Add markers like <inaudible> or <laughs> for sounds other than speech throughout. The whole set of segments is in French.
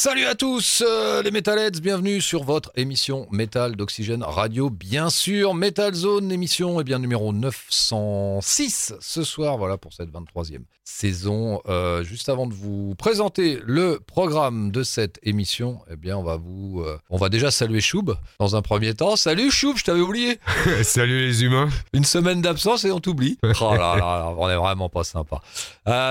Salut à tous euh, les Metalheads, bienvenue sur votre émission Metal d'Oxygène Radio, bien sûr, Metal Zone, émission eh bien, numéro 906 ce soir, voilà pour cette 23e saison. Euh, juste avant de vous présenter le programme de cette émission, eh bien on va vous, euh, on va déjà saluer Choub dans un premier temps. Salut Choub, je t'avais oublié. <laughs> Salut les humains. Une semaine d'absence et on t'oublie. Oh là là, on est vraiment pas sympa.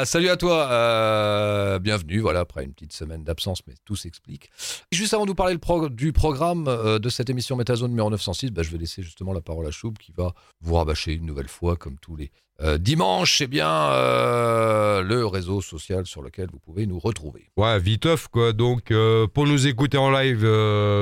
Salut à toi, bienvenue. Voilà après une petite semaine d'absence, mais tout s'explique. Juste avant de vous parler le du programme euh, de cette émission Metazone numéro 906, bah, je vais laisser justement la parole à Choub qui va vous rabâcher une nouvelle fois, comme tous les euh, dimanches, c'est bien euh, le réseau social sur lequel vous pouvez nous retrouver. Ouais, viteuf quoi. Donc pour nous écouter en live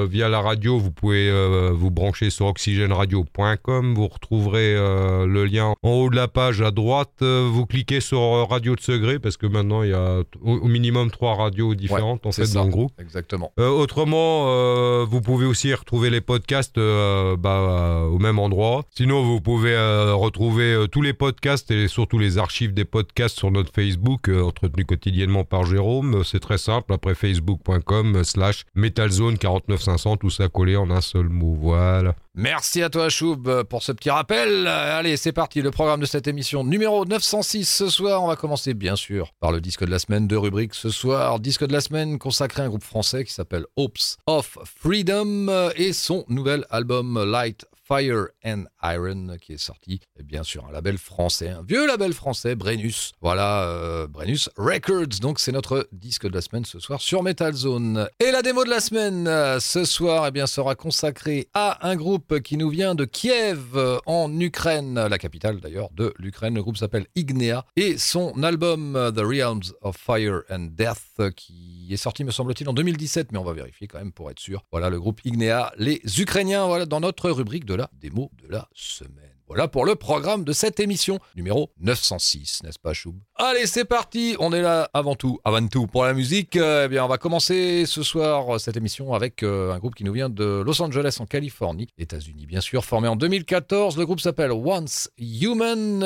via la radio, vous pouvez vous brancher sur oxygèneradio.com. Vous retrouverez le lien en haut de la page à droite. Vous cliquez sur Radio de Segré parce que maintenant il y a au, au minimum trois radios différentes en fait ça. Dans le groupe. Exactement. Euh, autrement, euh, vous pouvez aussi retrouver les podcasts euh, bah, au même endroit. Sinon, vous pouvez retrouver tous les podcasts et surtout les archives des podcasts sur notre Facebook, entretenu quotidiennement par Jérôme. C'est très simple, après facebook.com slash metalzone49500, tout ça collé en un seul mot. Voilà. Merci à toi Choub pour ce petit rappel. Allez, c'est parti, le programme de cette émission numéro 906 ce soir. On va commencer bien sûr par le disque de la semaine, deux rubriques ce soir. Disque de la semaine consacré à un groupe français qui s'appelle Hopes of Freedom et son nouvel album Light Fire and Iron qui est sorti eh bien sur un label français, un vieux label français, Brennus. Voilà, euh, Brennus Records. Donc c'est notre disque de la semaine ce soir sur Metal Zone. Et la démo de la semaine euh, ce soir eh bien, sera consacrée à un groupe qui nous vient de Kiev euh, en Ukraine, la capitale d'ailleurs de l'Ukraine. Le groupe s'appelle Ignea et son album euh, The Realms of Fire and Death qui est sorti me semble-t-il en 2017 mais on va vérifier quand même pour être sûr. Voilà le groupe Ignea, les Ukrainiens voilà dans notre rubrique de la démo de la semaine. Voilà pour le programme de cette émission numéro 906, n'est-ce pas Choub? Allez, c'est parti, on est là avant tout, avant tout pour la musique. Euh, eh bien, on va commencer ce soir euh, cette émission avec euh, un groupe qui nous vient de Los Angeles en Californie, États-Unis bien sûr, formé en 2014. Le groupe s'appelle Once Human,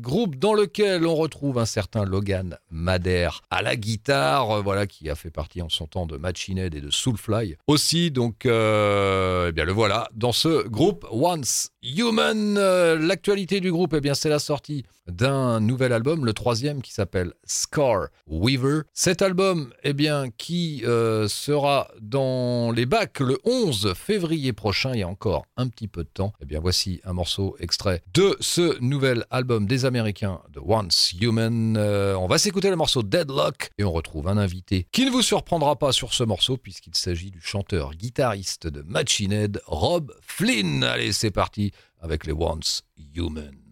groupe dans lequel on retrouve un certain Logan Madère à la guitare, voilà qui a fait partie en son temps de Machine Head et de Soulfly aussi. Donc, eh bien le voilà dans ce groupe Once Human. Euh, L'actualité du groupe, eh bien c'est la sortie d'un nouvel album, le troisième qui s'appelle Scar Weaver. Cet album, eh bien, qui euh, sera dans les bacs le 11 février prochain, il y a encore un petit peu de temps. Eh bien, voici un morceau extrait de ce nouvel album des Américains de Once Human. Euh, on va s'écouter le morceau Deadlock et on retrouve un invité qui ne vous surprendra pas sur ce morceau puisqu'il s'agit du chanteur-guitariste de Machine Head, Rob Flynn. Allez, c'est parti avec les Once Human.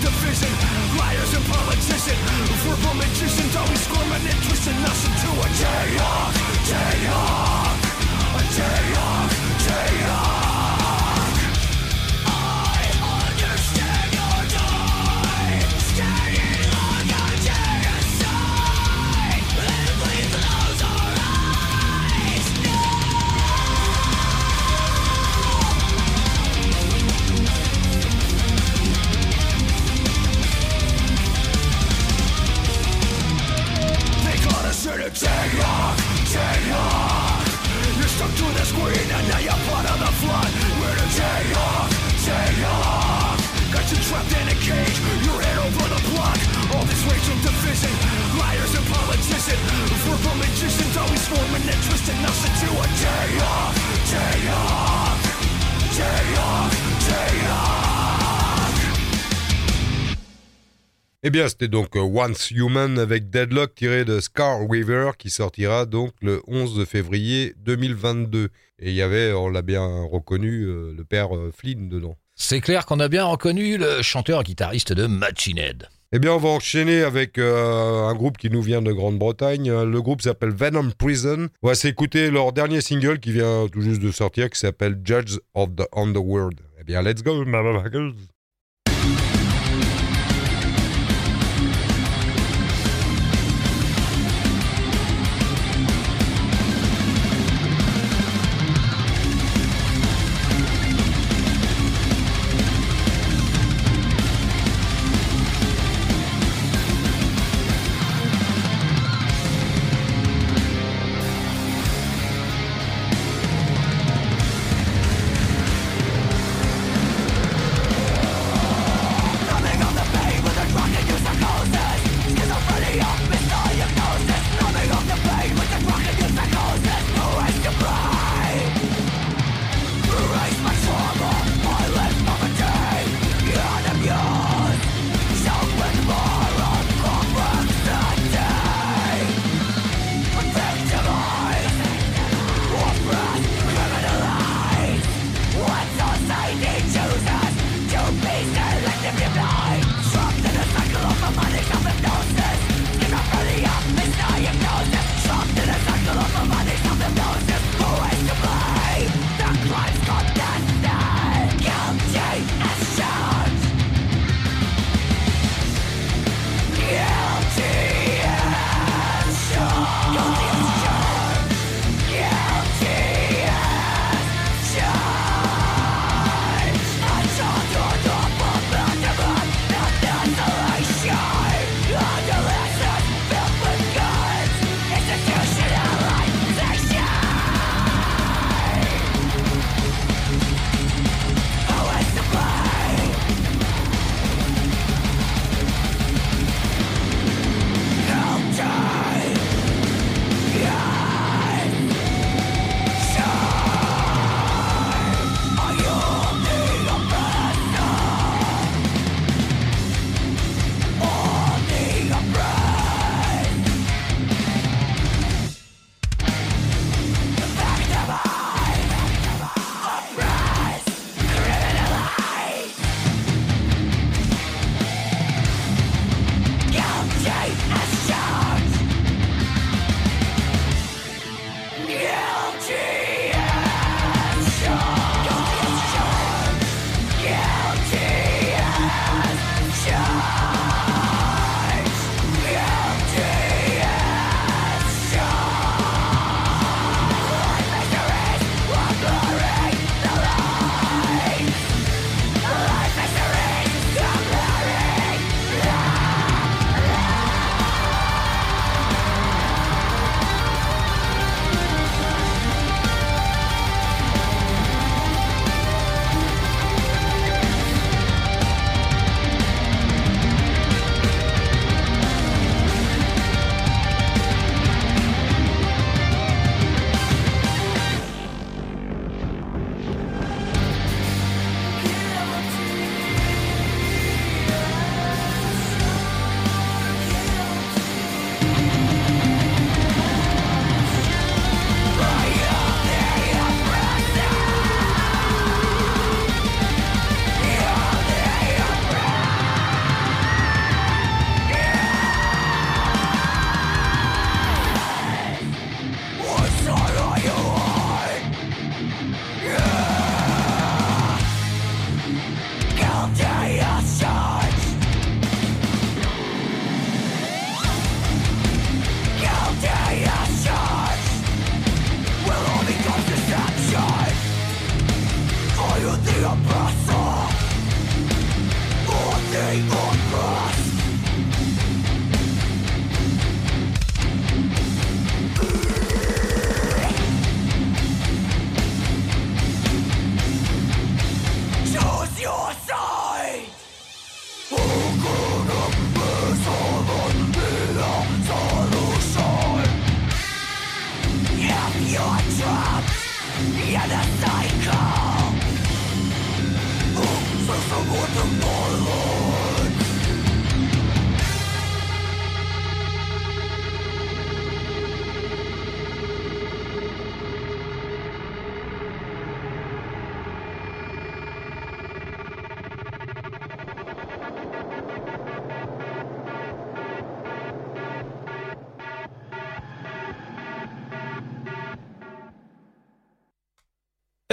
division. Liars and politicians. Verbal magicians always squirming and twisting us into a day off Day off A day off Day off racial division, liars and politicians. Verbal magicians always forming and twisting us into a Jayhawk, Jayhawk, Jayhawk, Jayhawk. Eh bien, c'était donc euh, Once Human avec Deadlock tiré de Scar Weaver qui sortira donc le 11 février 2022. Et il y avait, on l'a bien reconnu, euh, le père euh, Flynn dedans. C'est clair qu'on a bien reconnu le chanteur guitariste de Machine Head. Eh bien, on va enchaîner avec euh, un groupe qui nous vient de Grande-Bretagne. Euh, Le groupe s'appelle Venom Prison. On va s'écouter leur dernier single qui vient tout juste de sortir, qui s'appelle Judge of the Underworld. Eh bien, let's go, motherfuckers.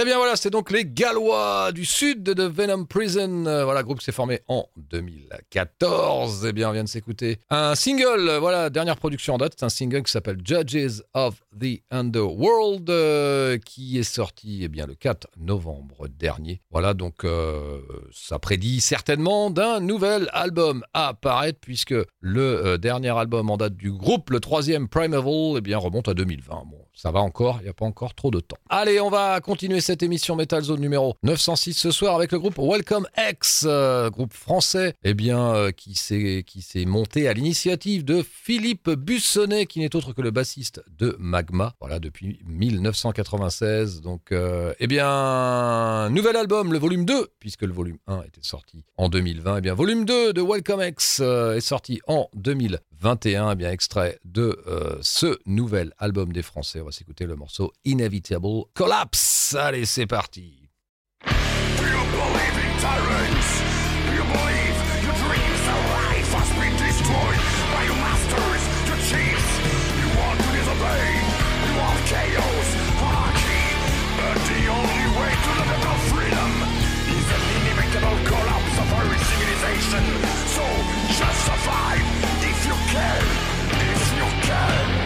Eh bien voilà, c'est donc les Gallois du sud de Venom Prison. Euh, voilà, groupe qui s'est formé en 2014. Eh bien, on vient de s'écouter un single. Voilà, dernière production en date. C'est un single qui s'appelle Judges of the Underworld, euh, qui est sorti eh bien, le 4 novembre dernier. Voilà, donc euh, ça prédit certainement d'un nouvel album à apparaître, puisque le dernier album en date du groupe, le troisième Primeval, eh bien, remonte à 2020. Bon, ça va encore, il n'y a pas encore trop de temps. Allez, on va continuer cette émission Metal Zone numéro 906 ce soir avec le groupe Welcome X, euh, groupe français, eh bien, euh, qui s'est monté à l'initiative de Philippe Bussonnet, qui n'est autre que le bassiste de Magma, voilà, depuis 1996. Donc, euh, eh bien, nouvel album, le volume 2, puisque le volume 1 était sorti en 2020, eh bien, volume 2 de Welcome X euh, est sorti en 2021, eh bien, extrait de euh, ce nouvel album des Français. On va s'écouter le morceau Inevitable Collapse. Allez, c'est parti. You believe in tyrants. You believe your dreams of life has been destroyed by your masters, your chiefs. You want to disobey. You want chaos, anarchy. But the only way to liberal freedom is an inevitable collapse of our civilization. Can. If you can.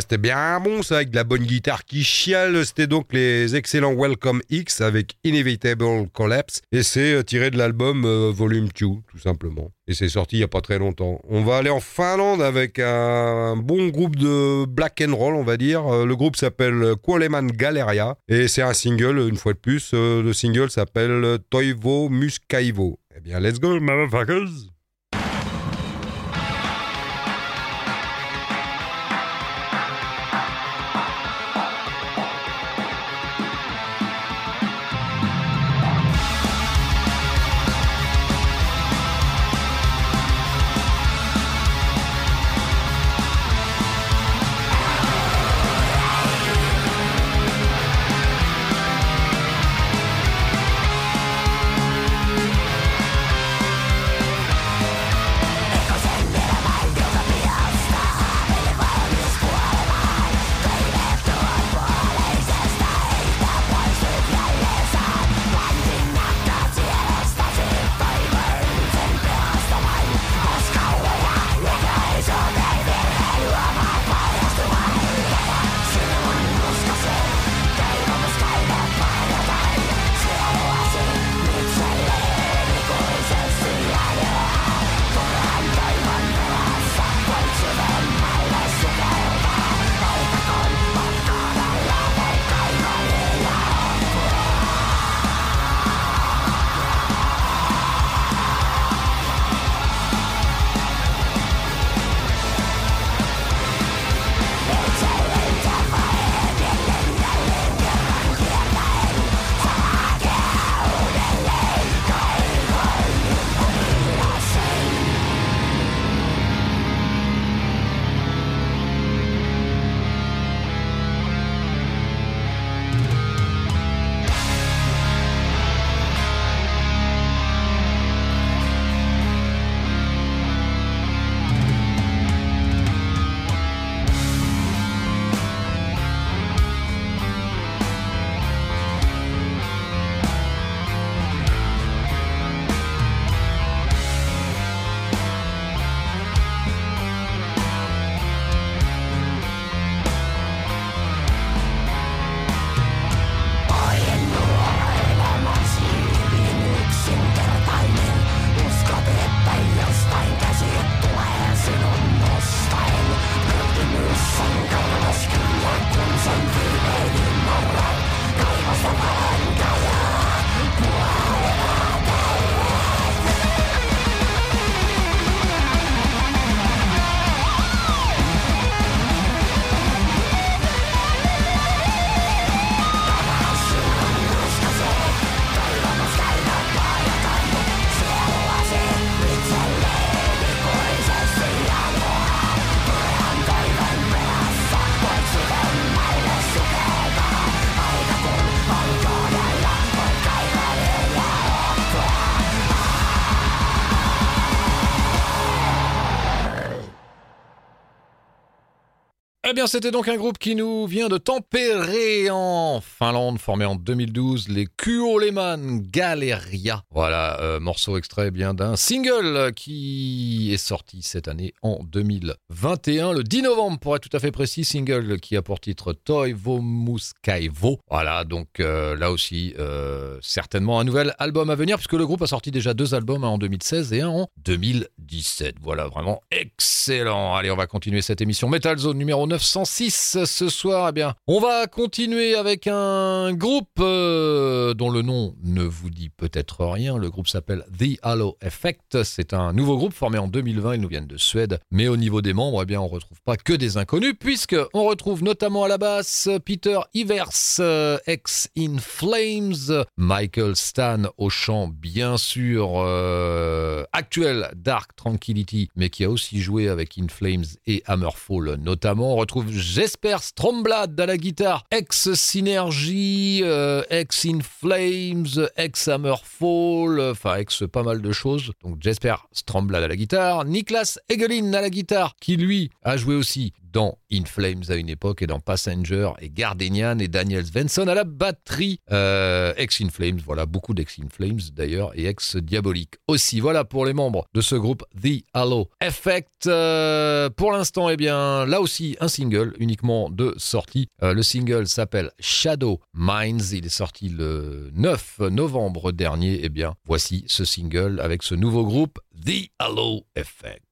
C'était bien bon ça, avec de la bonne guitare qui chiale. C'était donc les excellents Welcome X avec Inevitable Collapse. Et c'est euh, tiré de l'album euh, Volume 2, tout simplement. Et c'est sorti il n'y a pas très longtemps. On va aller en Finlande avec un bon groupe de black and roll, on va dire. Euh, Le groupe s'appelle Kuoleman Galeria. Et c'est un single, une fois de plus. Le single s'appelle Toivo Muskaivo. Eh bien, let's go, motherfuckers! C'était donc un groupe qui nous vient de Tampere en Finlande, formé en 2012, les Kuoleman Galeria. Voilà, euh, morceau extrait bien d'un single qui est sorti cette année en 2021, le 10 novembre pour être tout à fait précis, single qui a pour titre Toivo Muskaivo. Voilà, donc euh, là aussi, euh, certainement un nouvel album à venir, puisque le groupe a sorti déjà deux albums, un en 2016 et un en 2017. Voilà, vraiment excellent. Allez, on va continuer cette émission Metal Zone numéro 906 ce soir. Eh bien, on va continuer avec un groupe euh, dont le nom ne vous dit peut-être rien. Le groupe s'appelle The Halo Effect. C'est un nouveau groupe formé en 2020. Ils nous viennent de Suède. Mais au niveau des membres, eh bien, on retrouve pas que des inconnus, puisque on retrouve notamment à la basse Peter Ivers, euh, ex In Flames, Michael Stan au chant, bien sûr, euh, actuel Dark Tranquility, mais qui a aussi joué avec In Flames et Hammerfall notamment. On retrouve Jesper Stromblad à la guitare, ex Synergy, euh, ex In Flames, ex Hammerfall, enfin ex pas mal de choses. Donc Jesper Stromblad à la guitare, Niklas Egelin à la guitare, qui lui a joué aussi dans In Flames à une époque et dans Passenger et Gardenian et Daniel Svensson à la batterie. Euh, ex In Flames, voilà, beaucoup d'ex In Flames d'ailleurs et ex Diabolique aussi. Voilà pour les membres de ce groupe The Halo Effect. Euh, pour l'instant, eh bien, là aussi, un single uniquement de sortie. Euh, le single s'appelle Shadow Minds. Il est sorti le 9 novembre dernier. Eh bien, voici ce single avec ce nouveau groupe The Halo Effect.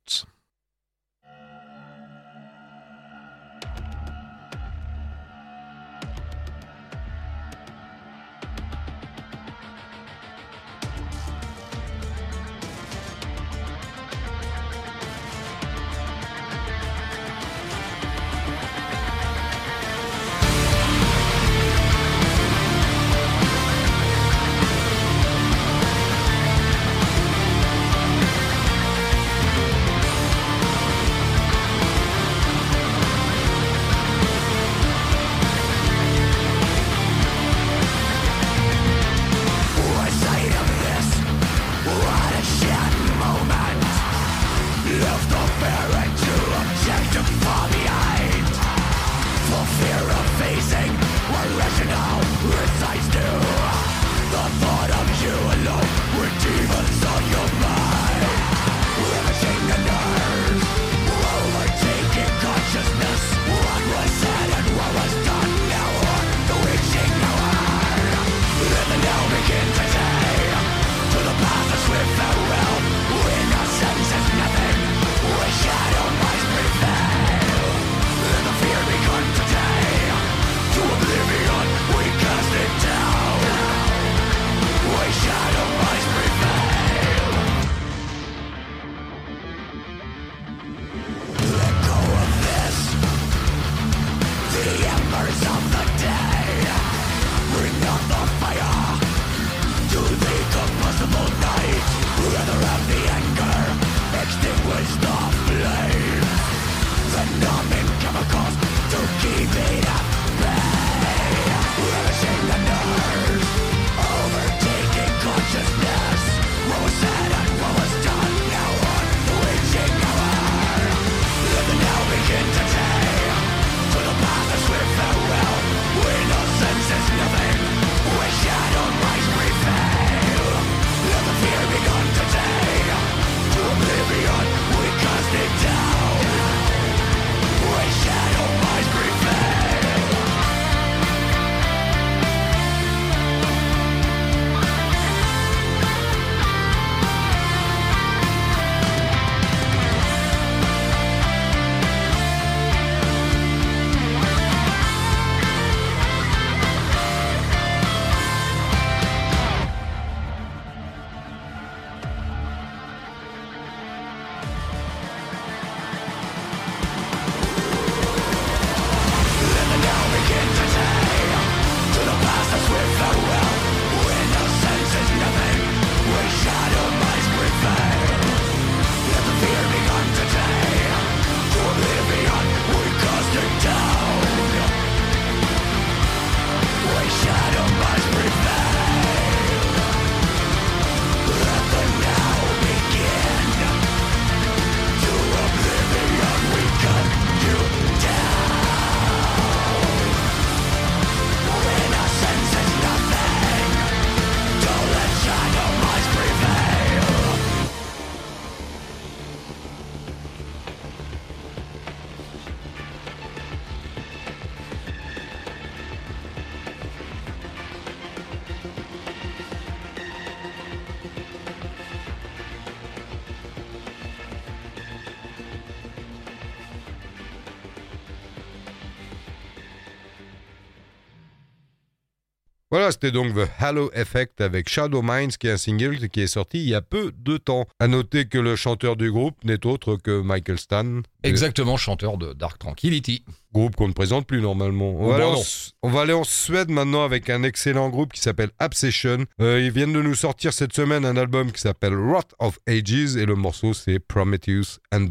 C'était donc The Halo Effect avec Shadow Minds, qui est un single qui est sorti il y a peu de temps. À noter que le chanteur du groupe n'est autre que Michael Stan. Exactement, chanteur de Dark Tranquility. Groupe qu'on ne présente plus normalement. On, Oh, va, aller en, non. Su- on va aller en Suède maintenant avec un excellent groupe qui s'appelle Obsession. Euh, ils viennent de nous sortir cette semaine un album qui s'appelle Wrath of Ages et le morceau c'est Prometheus and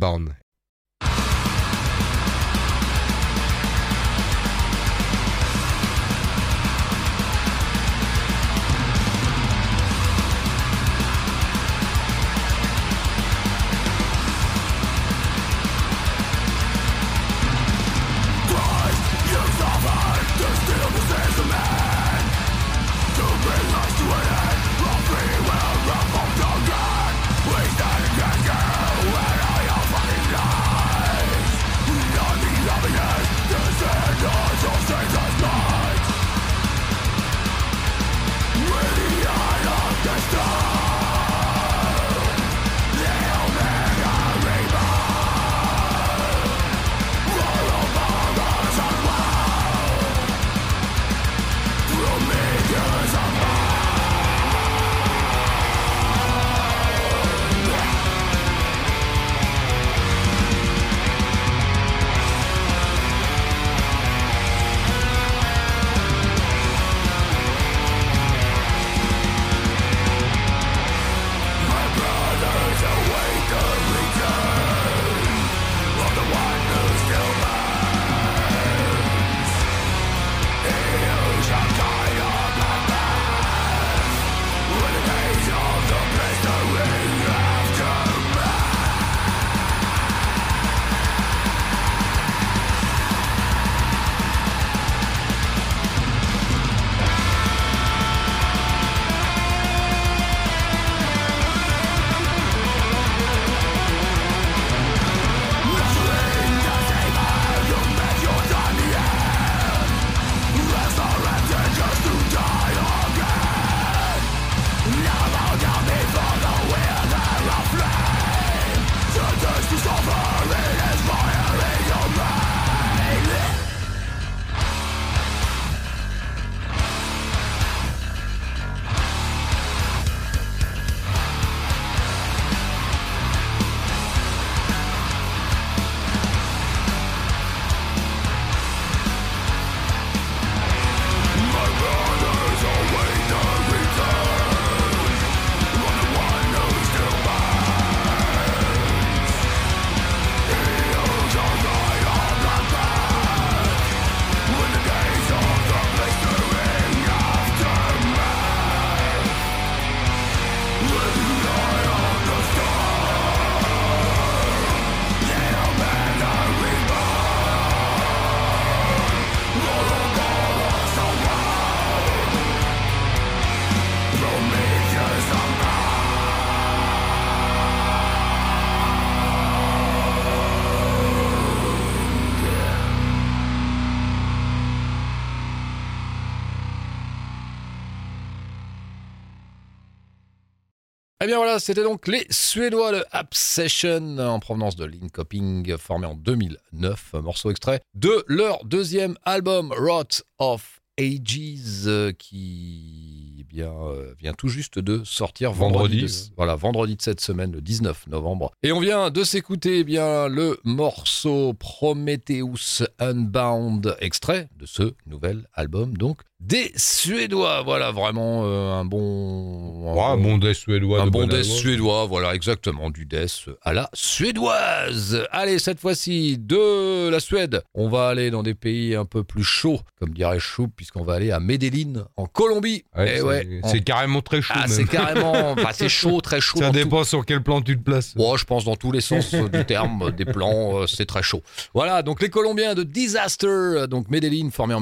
Eh bien voilà, c'était donc les Suédois de Obsession en provenance de Linkoping, formé en 2009, morceau extrait de leur deuxième album, Rot of Ages, euh, qui eh bien, euh, vient tout juste de sortir vendredi. Vendredi, de- voilà, vendredi de cette semaine, le 19 novembre. Et on vient de s'écouter eh bien le morceau Prometheus Unbound, extrait de ce nouvel album, donc des Suédois. Voilà, vraiment euh, un bon. Ouais, un bon death suédois. Un de bon allemand. suédois, voilà, exactement, du death à la suédoise. Allez, cette fois-ci, de la Suède, on va aller dans des pays un peu plus chauds, comme dirait Choup, puisqu'on va aller à Medellín, en Colombie. Ouais, Eh c'est ouais, en- c'est carrément très chaud. Ah, c'est carrément, <laughs> enfin, c'est chaud, très chaud. Ça tout- dépend sur quel plan tu te places. Ouais, je pense dans tous les sens euh, du terme, des plans, euh, c'est très chaud. Voilà, donc les Colombiens de Disaster, euh, donc Medellín, formé en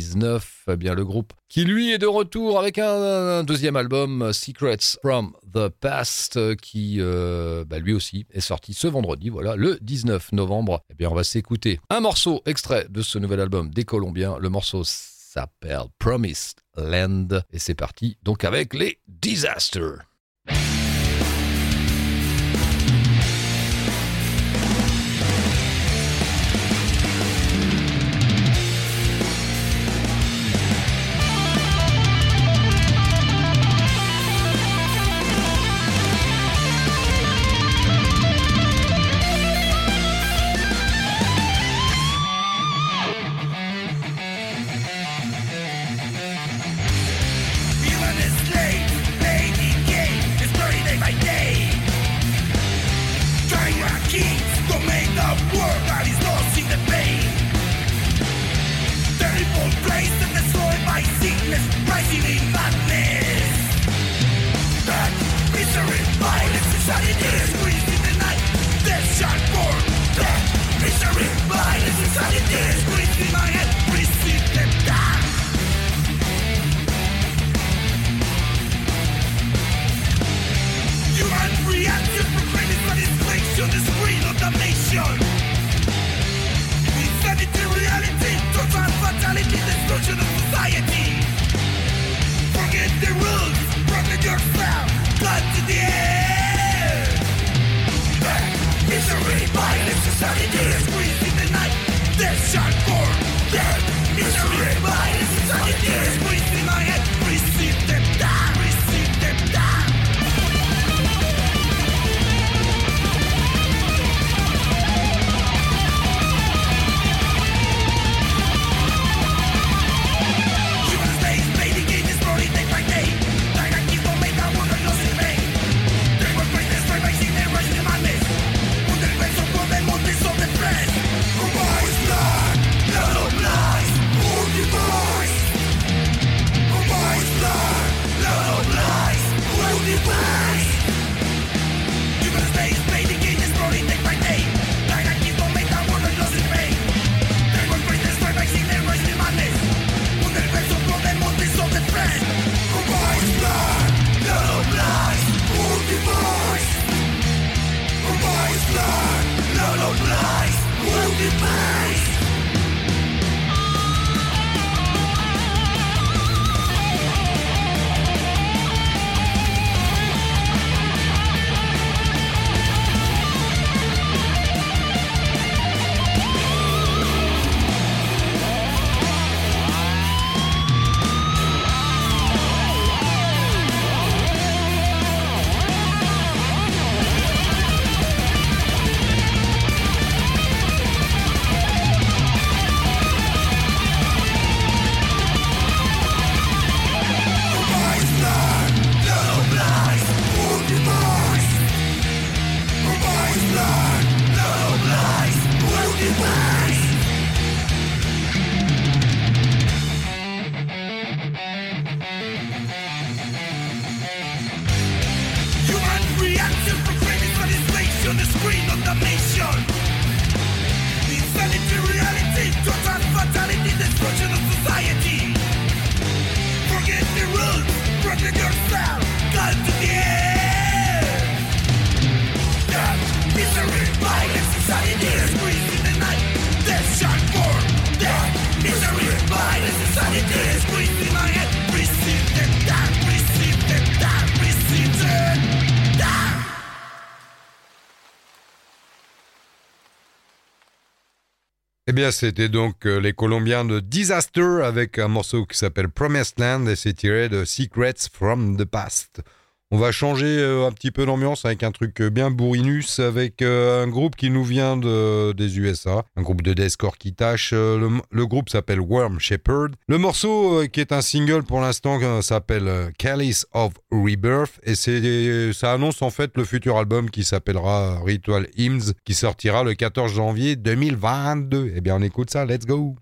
1999, eh bien le groupe qui lui est de retour avec un, deuxième album, euh, Secrets from the Past, euh, qui euh, bah, lui aussi est sorti ce vendredi, voilà, le 19 novembre. Eh bien, on va s'écouter un morceau extrait de ce nouvel album des Colombiens. Le morceau s'appelle Promised Land et c'est parti donc avec les Disaster. Eh bien, c'était donc euh, les Colombiens de Disaster avec un morceau qui s'appelle Promised Land et c'est tiré de Secrets from the Past. On va changer euh, un petit peu d'ambiance avec un truc bien bourrinus, avec euh, un groupe qui nous vient de, des USA, un groupe de deathcore qui tâche. Euh, le, groupe s'appelle Worm Shepherd. Le morceau euh, qui est un single pour l'instant euh, s'appelle euh, Calice of Rebirth et ça annonce en fait le futur album qui s'appellera Ritual Hymns qui sortira le 14 janvier 2022. Eh bien, on écoute ça. Let's go.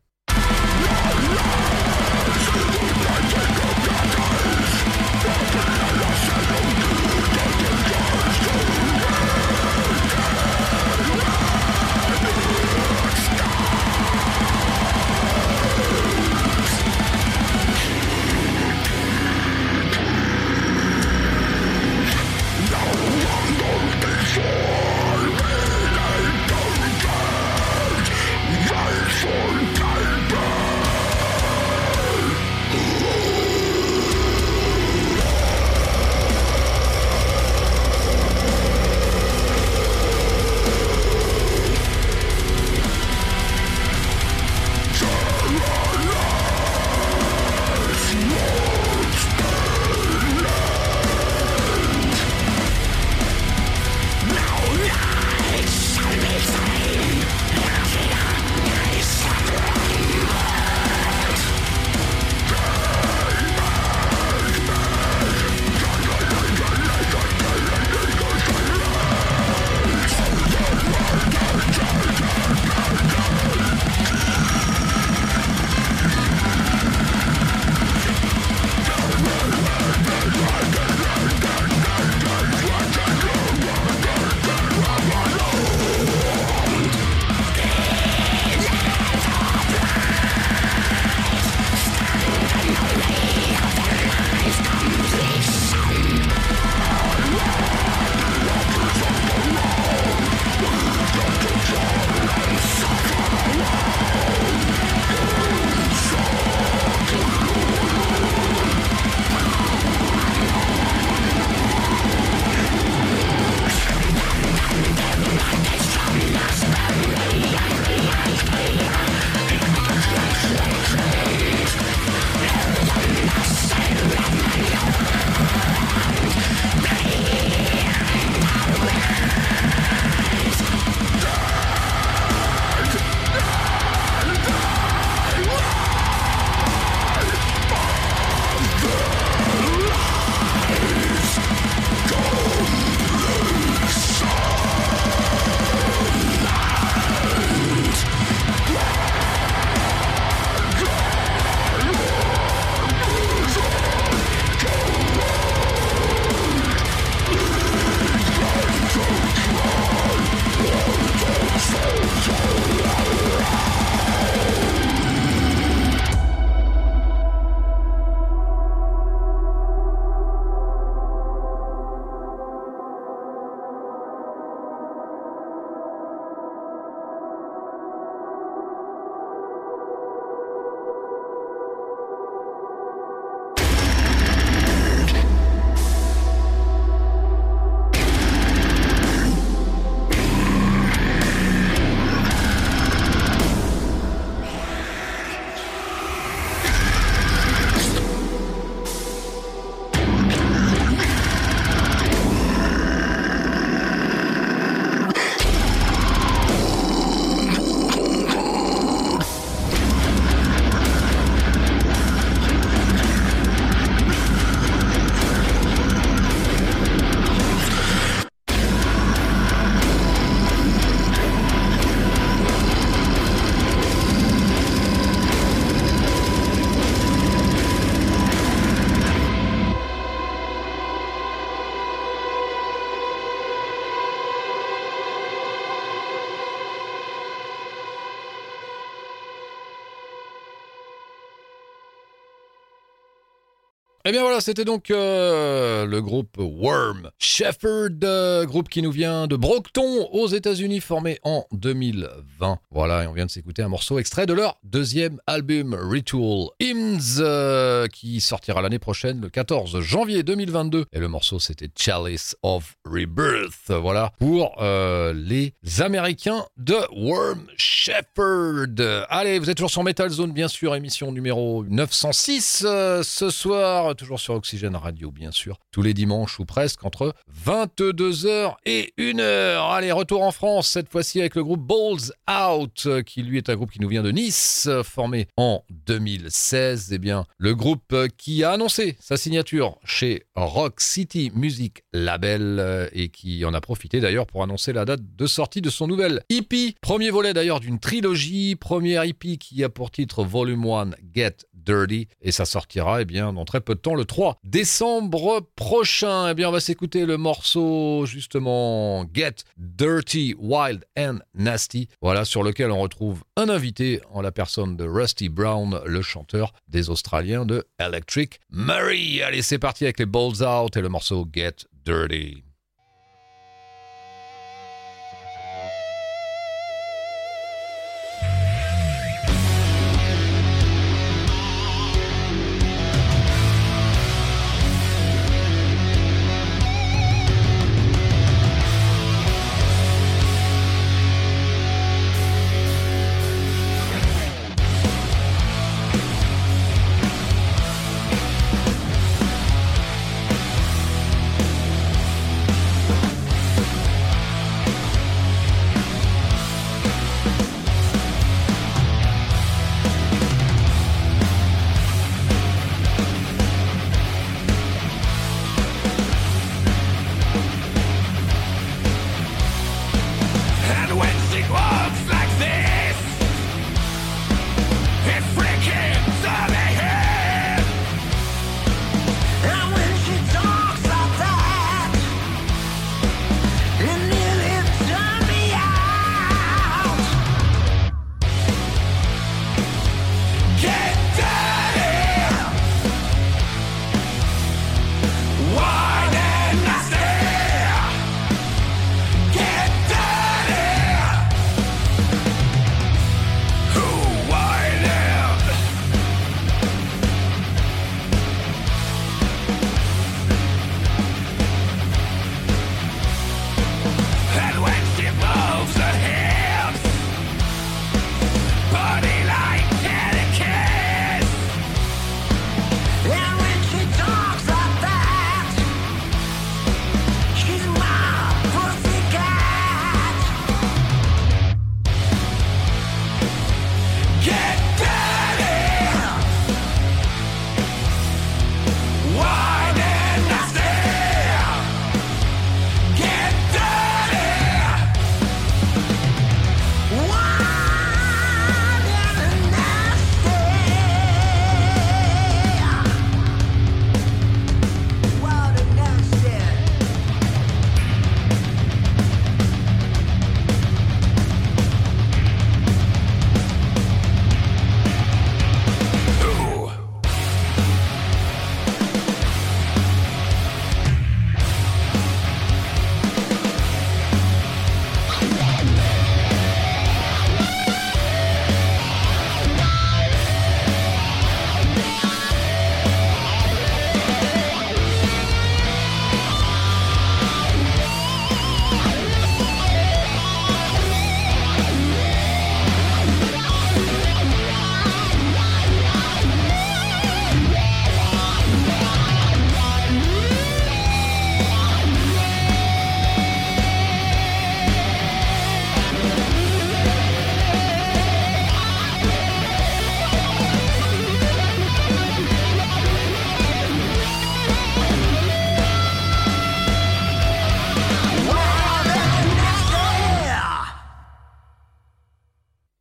Eh bien voilà, c'était donc euh, le groupe Worm Shepherd, euh, groupe qui nous vient de Brockton aux États-Unis, formé en 2020. Voilà, et on vient de s'écouter un morceau extrait de leur deuxième album Ritual Hymns, euh, qui sortira l'année prochaine, le 14 janvier 2022. Et le morceau, c'était Chalice of Rebirth. Voilà pour les Américains de Worm Shepherd. Allez, vous êtes toujours sur Metal Zone, bien sûr, émission numéro 906 euh, ce soir, toujours sur Oxygène Radio, bien sûr, tous les dimanches ou presque entre 22h et 1h. Allez, retour en France, cette fois-ci avec le groupe Balls Out, qui lui est un groupe qui nous vient de Nice, formé en 2016. Eh bien, le groupe qui a annoncé sa signature chez Rock City Music Label euh, et qui en a profité d'ailleurs pour annoncer la date de sortie de son nouvel EP. Premier volet d'ailleurs d'une trilogie, première EP qui a pour titre Volume 1 Get Dirty et ça sortira eh bien dans très peu de temps le 3 décembre prochain. Eh bien on va s'écouter le morceau justement Get Dirty Wild and Nasty. Voilà sur lequel on retrouve un invité en la personne de Rusty Brown, le chanteur des Australiens de Electric Murray. Allez, c'est parti avec les Balls Out et le morceau Get Dirty.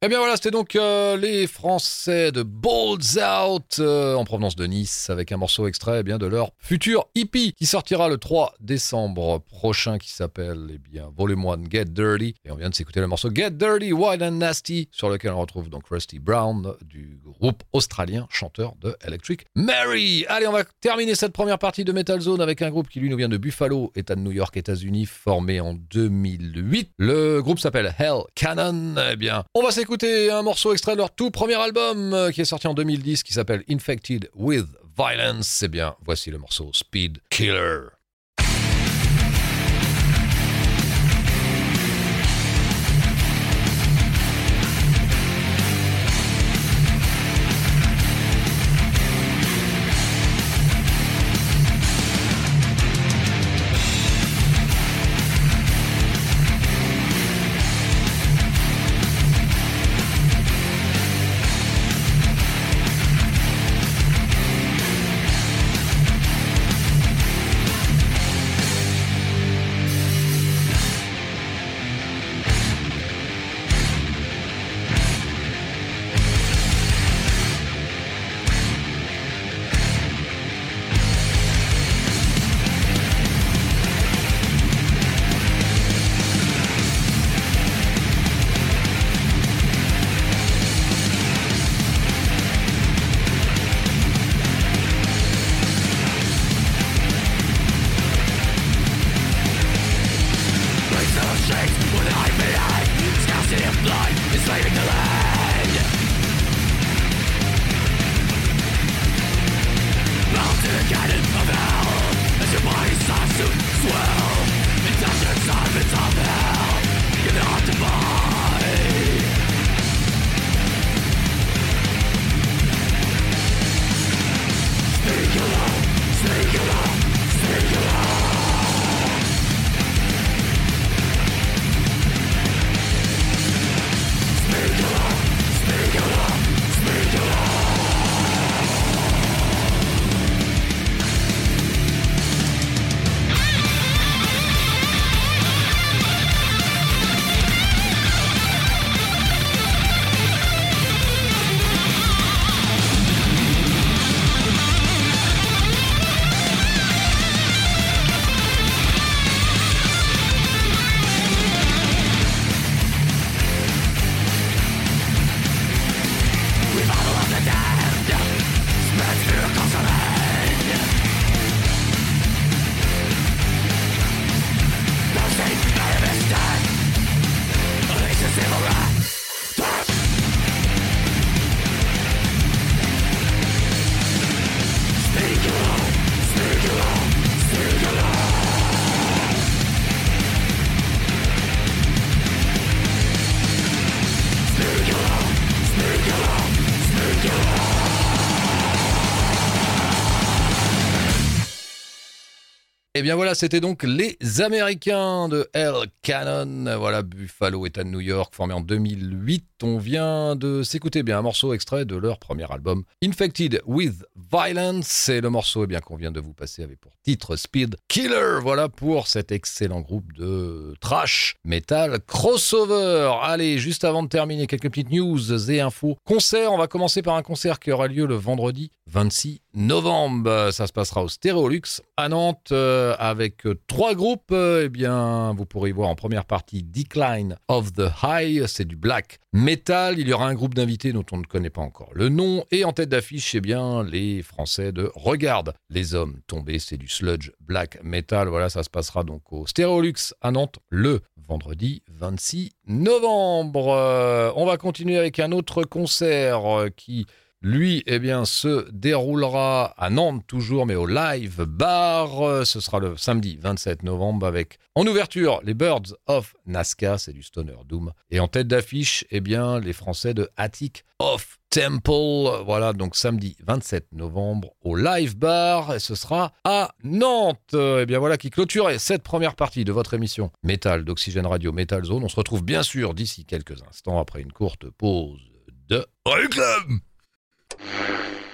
Eh bien c'était donc euh, les Français de Balls Out euh, en provenance de Nice avec un morceau extrait eh bien de leur futur hippie qui sortira le 3 décembre prochain qui s'appelle eh bien Volume 1 Get Dirty et on vient de s'écouter le morceau Get Dirty Wild and Nasty sur lequel on retrouve donc Rusty Brown du groupe australien chanteur de Electric Mary. Allez, on va terminer cette première partie de Metal Zone avec un groupe qui lui nous vient de Buffalo, État de New York, États-Unis, formé en 2008. Le groupe s'appelle Hell Cannon. Eh bien, on va s'écouter un morceau extrait de leur tout premier album euh, qui est sorti en 2010 qui s'appelle Infected with Violence. Eh bien, voici le morceau Speed Killer. Et eh bien voilà, c'était donc les Américains de Hell Cannon. Voilà, Buffalo, État de New York, formé en 2008. On vient de s'écouter bien un morceau extrait de leur premier album, Infected with Violence. Et le morceau eh bien qu'on vient de vous passer avec pour titre Speed Killer. Voilà pour cet excellent groupe de trash metal crossover. Allez, juste avant de terminer, quelques petites news et infos. Concert, on va commencer par un concert qui aura lieu le vendredi 26 novembre. Ça se passera au Stéréolux à Nantes. Euh, avec euh, trois groupes. Euh, eh bien, vous pourrez voir en première partie Decline of the High, c'est du black metal. Il y aura un groupe d'invités dont on ne connaît pas encore le nom. Et en tête d'affiche, eh bien, les Français de Regarde les hommes tombés, c'est du sludge black metal. Voilà, ça se passera donc au Stéréolux à Nantes le vendredi 26 novembre. Euh, on va continuer avec un autre concert qui lui, eh bien, se déroulera à Nantes toujours, mais au Live Bar. Ce sera le samedi 27 novembre avec, en ouverture, les Birds of Nazca, c'est du Stoner Doom. Et en tête d'affiche, eh bien, les Français de Attic of Temple. Voilà, donc samedi 27 novembre au Live Bar. Et ce sera à Nantes. Eh bien, voilà qui clôture cette première partie de votre émission Metal d'Oxygène Radio Metal Zone. On se retrouve bien sûr d'ici quelques instants après une courte pause de réclame. Thank you.